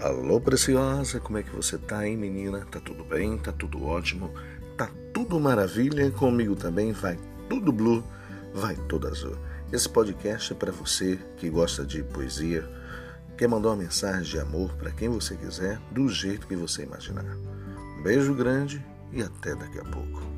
Alô, preciosa, como é que você tá, hein, menina? Tá tudo bem? Tá tudo ótimo? Tá tudo maravilha? Comigo também vai tudo blue, vai tudo azul. Esse podcast é para você que gosta de poesia, quer mandar uma mensagem de amor para quem você quiser, do jeito que você imaginar. Um beijo grande e até daqui a pouco.